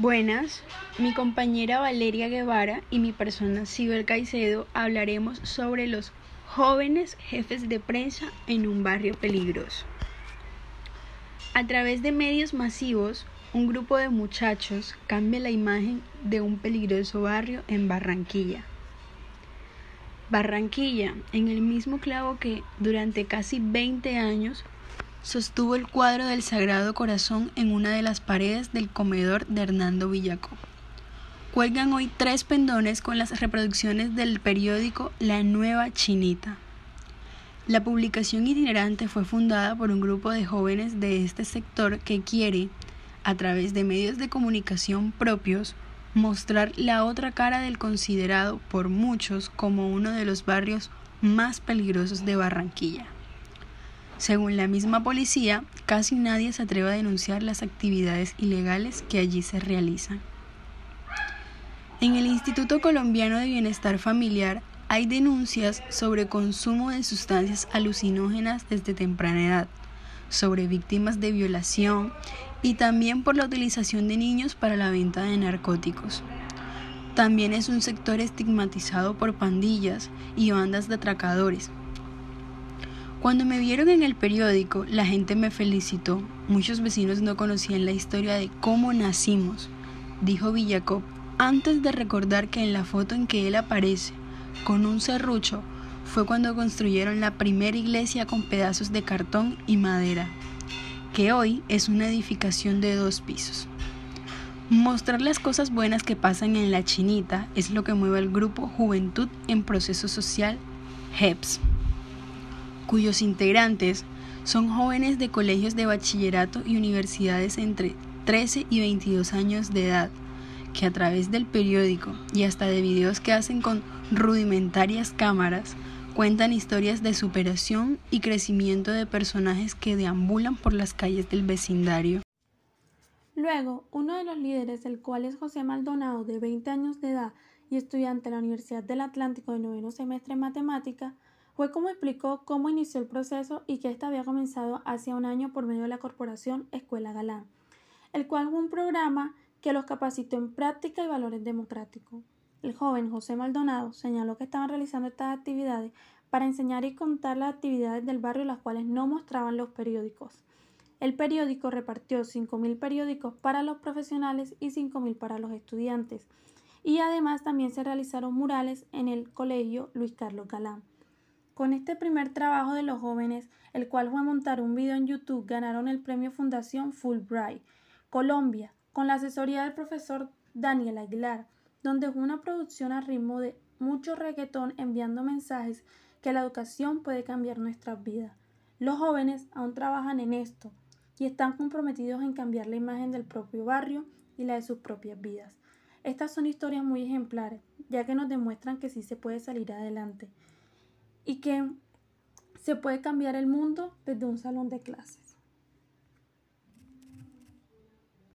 Buenas, mi compañera Valeria Guevara y mi persona Sibel Caicedo hablaremos sobre los jóvenes jefes de prensa en un barrio peligroso. A través de medios masivos, un grupo de muchachos cambia la imagen de un peligroso barrio en Barranquilla. Barranquilla, en el mismo clavo que durante casi 20 años sostuvo el cuadro del Sagrado Corazón en una de las paredes del comedor de Hernando Villaco. Cuelgan hoy tres pendones con las reproducciones del periódico La Nueva Chinita. La publicación itinerante fue fundada por un grupo de jóvenes de este sector que quiere, a través de medios de comunicación propios, mostrar la otra cara del considerado por muchos como uno de los barrios más peligrosos de Barranquilla. Según la misma policía, casi nadie se atreve a denunciar las actividades ilegales que allí se realizan. En el Instituto Colombiano de Bienestar Familiar hay denuncias sobre consumo de sustancias alucinógenas desde temprana edad, sobre víctimas de violación y también por la utilización de niños para la venta de narcóticos. También es un sector estigmatizado por pandillas y bandas de atracadores, cuando me vieron en el periódico, la gente me felicitó. Muchos vecinos no conocían la historia de cómo nacimos, dijo Villacop, antes de recordar que en la foto en que él aparece, con un serrucho, fue cuando construyeron la primera iglesia con pedazos de cartón y madera, que hoy es una edificación de dos pisos. Mostrar las cosas buenas que pasan en la chinita es lo que mueve al grupo Juventud en Proceso Social, HEPS cuyos integrantes son jóvenes de colegios de bachillerato y universidades entre 13 y 22 años de edad, que a través del periódico y hasta de videos que hacen con rudimentarias cámaras, cuentan historias de superación y crecimiento de personajes que deambulan por las calles del vecindario. Luego, uno de los líderes, del cual es José Maldonado, de 20 años de edad y estudiante de la Universidad del Atlántico de noveno semestre en matemática, fue como explicó cómo inició el proceso y que ésta había comenzado hace un año por medio de la corporación Escuela Galán, el cual fue un programa que los capacitó en práctica y valores democráticos. El joven José Maldonado señaló que estaban realizando estas actividades para enseñar y contar las actividades del barrio las cuales no mostraban los periódicos. El periódico repartió 5.000 periódicos para los profesionales y 5.000 para los estudiantes. Y además también se realizaron murales en el colegio Luis Carlos Galán. Con este primer trabajo de los jóvenes, el cual fue montar un video en YouTube, ganaron el premio Fundación Fulbright, Colombia, con la asesoría del profesor Daniel Aguilar, donde fue una producción a ritmo de mucho reggaetón enviando mensajes que la educación puede cambiar nuestras vidas. Los jóvenes aún trabajan en esto y están comprometidos en cambiar la imagen del propio barrio y la de sus propias vidas. Estas son historias muy ejemplares, ya que nos demuestran que sí se puede salir adelante y que se puede cambiar el mundo desde un salón de clases.